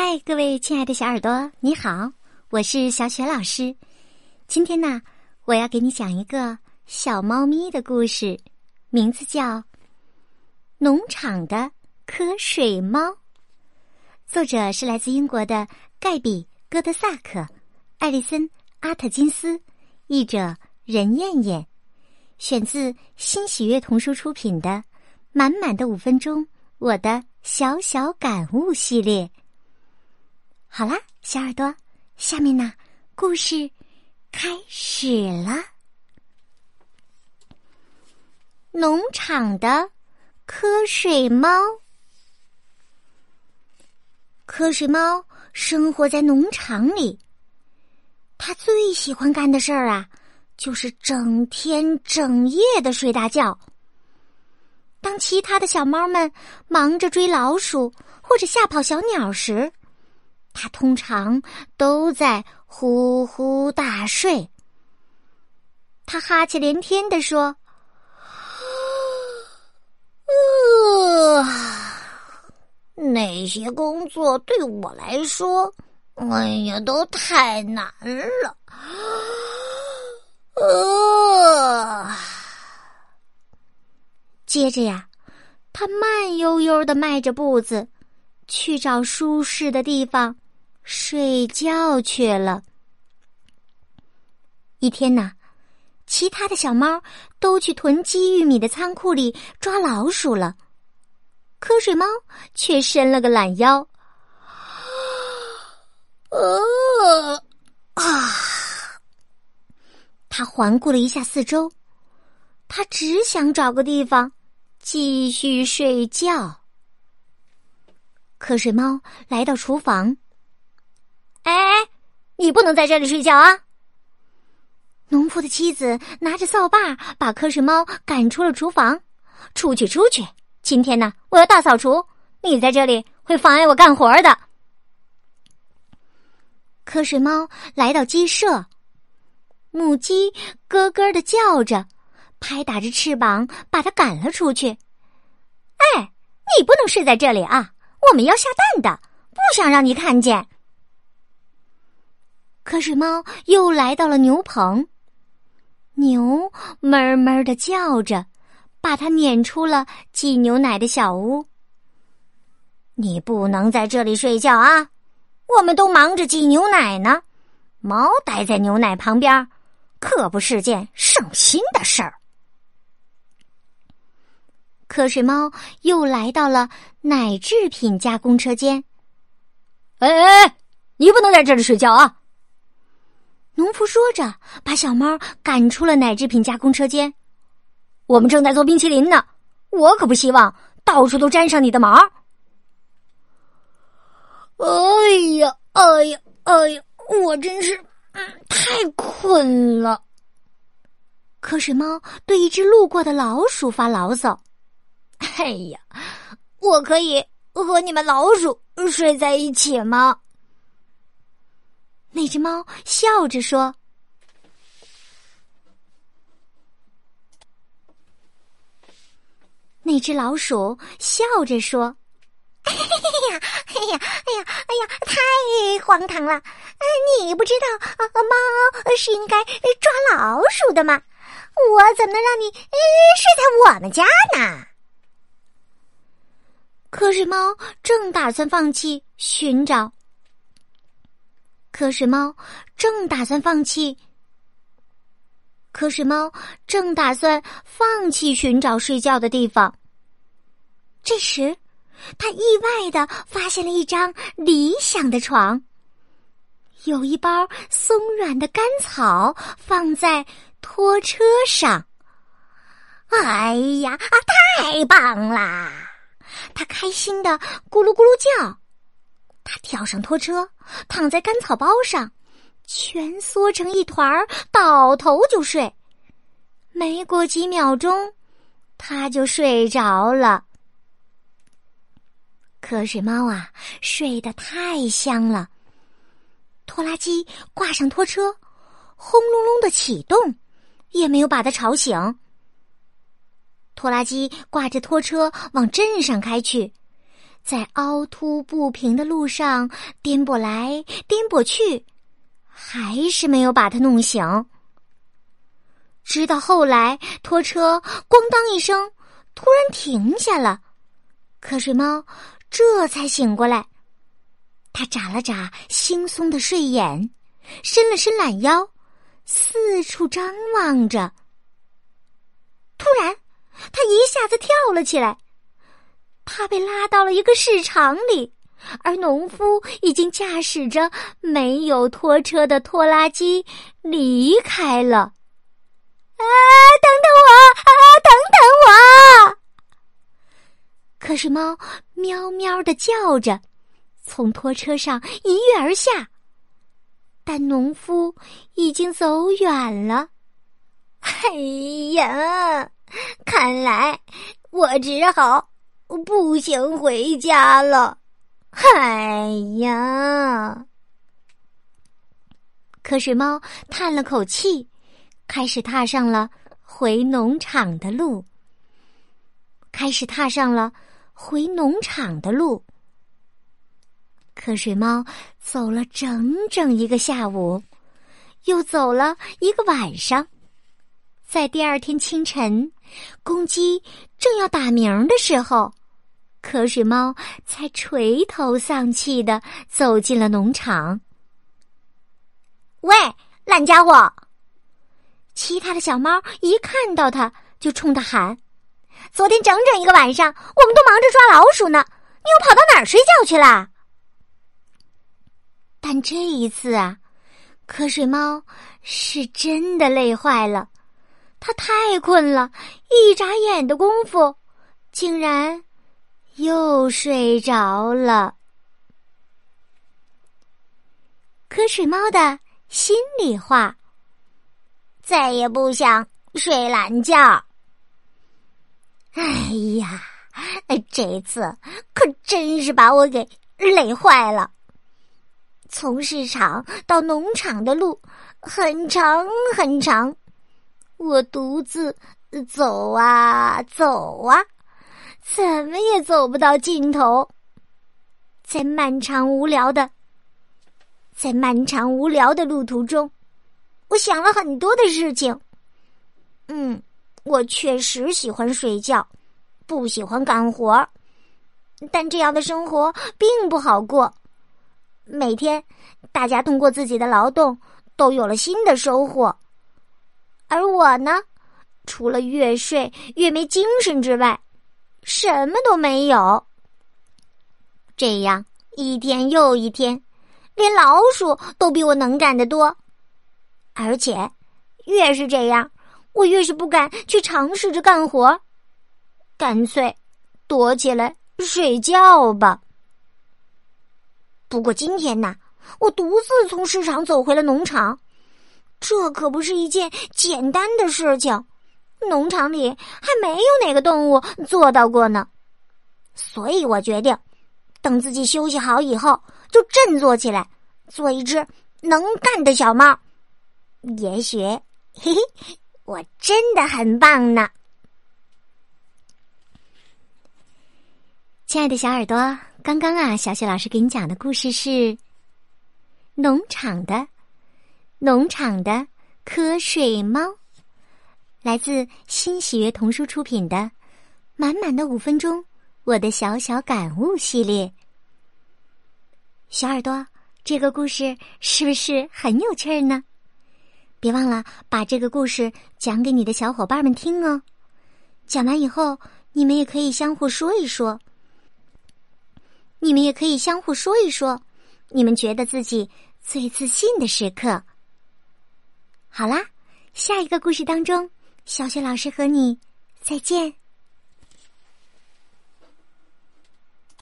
嗨，各位亲爱的小耳朵，你好，我是小雪老师。今天呢，我要给你讲一个小猫咪的故事，名字叫《农场的瞌睡猫》。作者是来自英国的盖比·戈德萨克，艾丽森·阿特金斯，译者任燕燕，选自新喜悦童书出品的《满满的五分钟》我的小小感悟系列。好啦，小耳朵，下面呢，故事开始了。农场的瞌睡猫，瞌睡猫生活在农场里。他最喜欢干的事儿啊，就是整天整夜的睡大觉。当其他的小猫们忙着追老鼠或者吓跑小鸟时，他通常都在呼呼大睡。他哈气连天的说：“，那些工作对我来说，哎呀，都太难了。”呃，接着呀，他慢悠悠的迈着步子，去找舒适的地方。睡觉去了。一天呐，其他的小猫都去囤积玉米的仓库里抓老鼠了，瞌睡猫却伸了个懒腰。呃啊！他环顾了一下四周，他只想找个地方继续睡觉。瞌睡猫来到厨房。哎，你不能在这里睡觉啊！农夫的妻子拿着扫把把瞌睡猫赶出了厨房。出去，出去！今天呢，我要大扫除，你在这里会妨碍我干活的。瞌睡猫来到鸡舍，母鸡咯咯的叫着，拍打着翅膀把它赶了出去。哎，你不能睡在这里啊！我们要下蛋的，不想让你看见。瞌睡猫又来到了牛棚，牛哞哞的叫着，把它撵出了挤牛奶的小屋。你不能在这里睡觉啊！我们都忙着挤牛奶呢。猫待在牛奶旁边，可不是件省心的事儿。瞌睡猫又来到了奶制品加工车间。哎哎哎，你不能在这里睡觉啊！农夫说着，把小猫赶出了奶制品加工车间。我们正在做冰淇淋呢，我可不希望到处都沾上你的毛。哎呀，哎呀，哎呀，我真是太困了。瞌睡猫对一只路过的老鼠发牢骚：“哎呀，我可以和你们老鼠睡在一起吗？”那只猫笑着说：“那只老鼠笑着说：‘哎呀，哎呀，哎呀，哎呀，太荒唐了！你不知道猫是应该抓老鼠的吗？我怎么能让你睡在我们家呢？’瞌睡猫正打算放弃寻找。”瞌睡猫正打算放弃。瞌睡猫正打算放弃寻找睡觉的地方。这时，他意外的发现了一张理想的床，有一包松软的干草放在拖车上。哎呀，啊太棒啦！他开心的咕噜咕噜叫。他跳上拖车，躺在干草包上，蜷缩成一团儿，倒头就睡。没过几秒钟，他就睡着了。瞌睡猫啊，睡得太香了。拖拉机挂上拖车，轰隆隆的启动，也没有把它吵醒。拖拉机挂着拖车往镇上开去。在凹凸不平的路上颠簸来颠簸去，还是没有把他弄醒。直到后来，拖车“咣当”一声，突然停下了，瞌睡猫这才醒过来。他眨了眨惺忪的睡眼，伸了伸懒腰，四处张望着。突然，他一下子跳了起来。他被拉到了一个市场里，而农夫已经驾驶着没有拖车的拖拉机离开了。啊！等等我！啊！等等我！可是猫喵喵的叫着，从拖车上一跃而下，但农夫已经走远了。哎呀，看来我只好。我不行，回家了。哎呀！瞌睡猫叹了口气，开始踏上了回农场的路。开始踏上了回农场的路。瞌睡猫走了整整一个下午，又走了一个晚上。在第二天清晨，公鸡正要打鸣的时候。瞌睡猫才垂头丧气的走进了农场。喂，烂家伙！其他的小猫一看到他就冲他喊：“昨天整整一个晚上，我们都忙着抓老鼠呢，你又跑到哪儿睡觉去了？”但这一次啊，瞌睡猫是真的累坏了，它太困了，一眨眼的功夫，竟然。又睡着了。瞌睡猫的心里话：再也不想睡懒觉。哎呀，这次可真是把我给累坏了。从市场到农场的路很长很长，我独自走啊走啊。怎么也走不到尽头，在漫长无聊的，在漫长无聊的路途中，我想了很多的事情。嗯，我确实喜欢睡觉，不喜欢干活儿但这样的生活并不好过。每天，大家通过自己的劳动都有了新的收获，而我呢，除了越睡越没精神之外。什么都没有。这样一天又一天，连老鼠都比我能干得多。而且，越是这样，我越是不敢去尝试着干活，干脆躲起来睡觉吧。不过今天呢，我独自从市场走回了农场，这可不是一件简单的事情。农场里还没有哪个动物做到过呢，所以我决定，等自己休息好以后，就振作起来，做一只能干的小猫。也许，嘿嘿，我真的很棒呢。亲爱的小耳朵，刚刚啊，小雪老师给你讲的故事是农场的农场的瞌睡猫。来自新喜悦童书出品的《满满的五分钟》，我的小小感悟系列。小耳朵，这个故事是不是很有趣儿呢？别忘了把这个故事讲给你的小伙伴们听哦。讲完以后，你们也可以相互说一说。你们也可以相互说一说，你们觉得自己最自信的时刻。好啦，下一个故事当中。小雪老师和你再见。